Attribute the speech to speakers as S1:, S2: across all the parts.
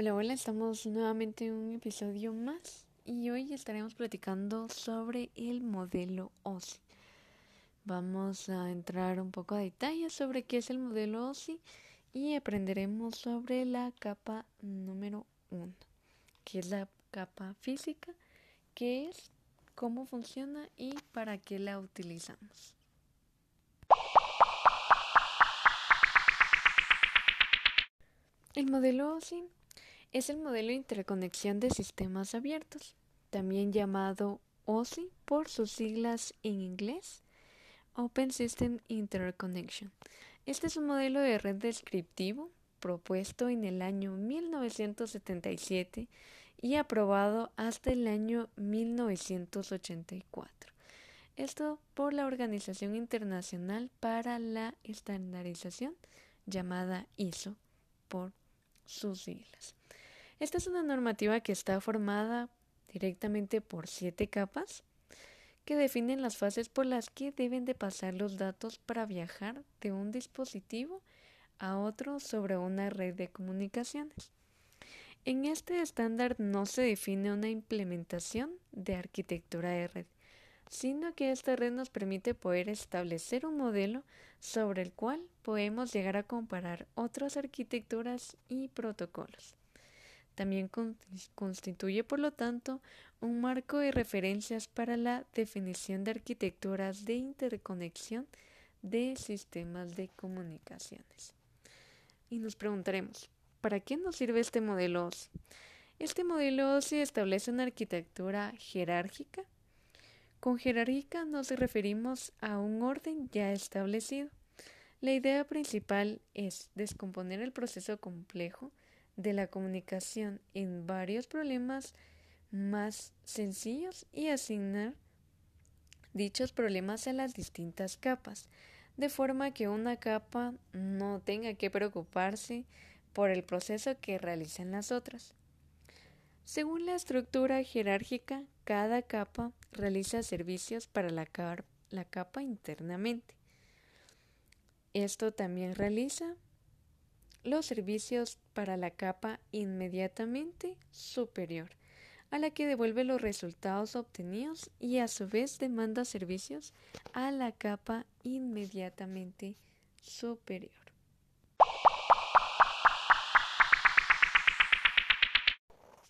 S1: Hola, hola, estamos nuevamente en un episodio más y hoy estaremos platicando sobre el modelo OSI. Vamos a entrar un poco a detalle sobre qué es el modelo OSI y aprenderemos sobre la capa número 1, que es la capa física, qué es, cómo funciona y para qué la utilizamos. El modelo OSI es el modelo de interconexión de sistemas abiertos, también llamado OSI por sus siglas en inglés, Open System Interconnection. Este es un modelo de red descriptivo propuesto en el año 1977 y aprobado hasta el año 1984. Esto por la Organización Internacional para la Estandarización, llamada ISO por sus siglas. Esta es una normativa que está formada directamente por siete capas que definen las fases por las que deben de pasar los datos para viajar de un dispositivo a otro sobre una red de comunicaciones. En este estándar no se define una implementación de arquitectura de red, sino que esta red nos permite poder establecer un modelo sobre el cual podemos llegar a comparar otras arquitecturas y protocolos. También constituye, por lo tanto, un marco de referencias para la definición de arquitecturas de interconexión de sistemas de comunicaciones. Y nos preguntaremos, ¿para qué nos sirve este modelo OSI? Este modelo OSI establece una arquitectura jerárquica. Con jerárquica nos referimos a un orden ya establecido. La idea principal es descomponer el proceso complejo de la comunicación en varios problemas más sencillos y asignar dichos problemas a las distintas capas, de forma que una capa no tenga que preocuparse por el proceso que realizan las otras. Según la estructura jerárquica, cada capa realiza servicios para la, la capa internamente. Esto también realiza los servicios para la capa inmediatamente superior, a la que devuelve los resultados obtenidos y a su vez demanda servicios a la capa inmediatamente superior.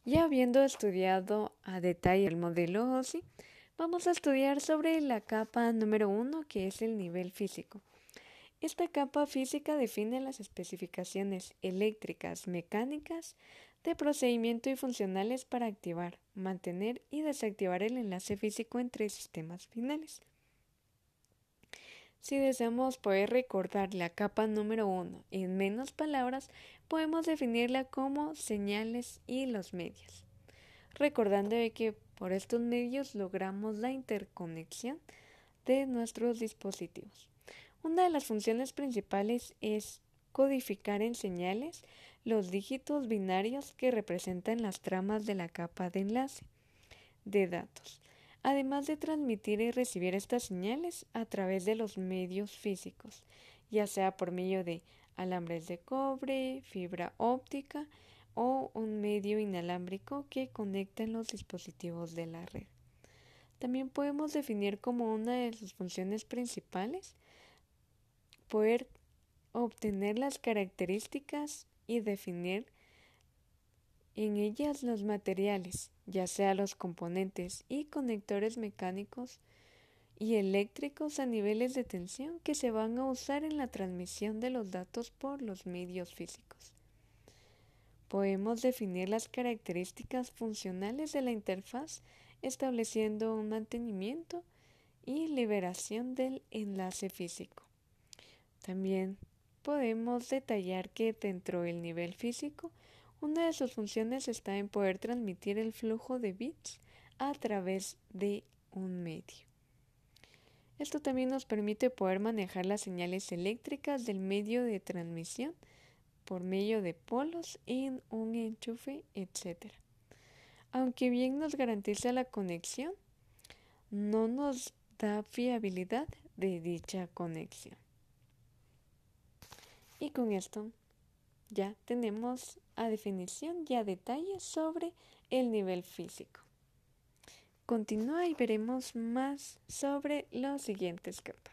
S1: Ya habiendo estudiado a detalle el modelo OSI, vamos a estudiar sobre la capa número uno, que es el nivel físico. Esta capa física define las especificaciones eléctricas, mecánicas, de procedimiento y funcionales para activar, mantener y desactivar el enlace físico entre sistemas finales. Si deseamos poder recordar la capa número uno en menos palabras, podemos definirla como señales y los medios, recordando que por estos medios logramos la interconexión de nuestros dispositivos. Una de las funciones principales es codificar en señales los dígitos binarios que representan las tramas de la capa de enlace de datos, además de transmitir y recibir estas señales a través de los medios físicos, ya sea por medio de alambres de cobre, fibra óptica o un medio inalámbrico que conecten los dispositivos de la red. También podemos definir como una de sus funciones principales poder obtener las características y definir en ellas los materiales, ya sea los componentes y conectores mecánicos y eléctricos a niveles de tensión que se van a usar en la transmisión de los datos por los medios físicos. Podemos definir las características funcionales de la interfaz estableciendo un mantenimiento y liberación del enlace físico. También podemos detallar que dentro del nivel físico, una de sus funciones está en poder transmitir el flujo de bits a través de un medio. Esto también nos permite poder manejar las señales eléctricas del medio de transmisión por medio de polos en un enchufe, etc. Aunque bien nos garantiza la conexión, no nos da fiabilidad de dicha conexión. Y con esto ya tenemos a definición y a detalle sobre el nivel físico. Continúa y veremos más sobre los siguientes capas.